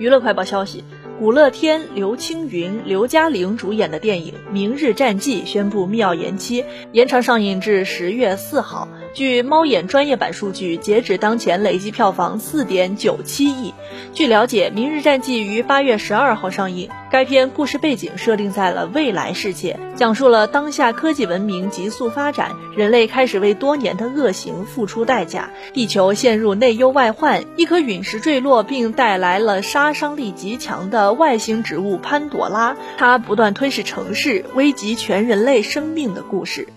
娱乐快报消息。古乐天、刘青云、刘嘉玲主演的电影《明日战记》宣布密钥延期，延长上映至十月四号。据猫眼专业版数据，截止当前累计票房四点九七亿。据了解，《明日战记》于八月十二号上映。该片故事背景设定在了未来世界，讲述了当下科技文明急速发展，人类开始为多年的恶行付出代价，地球陷入内忧外患，一颗陨石坠落并带来了杀伤力极强的外星植物潘朵拉，它不断吞噬城市，危及全人类生命的故事。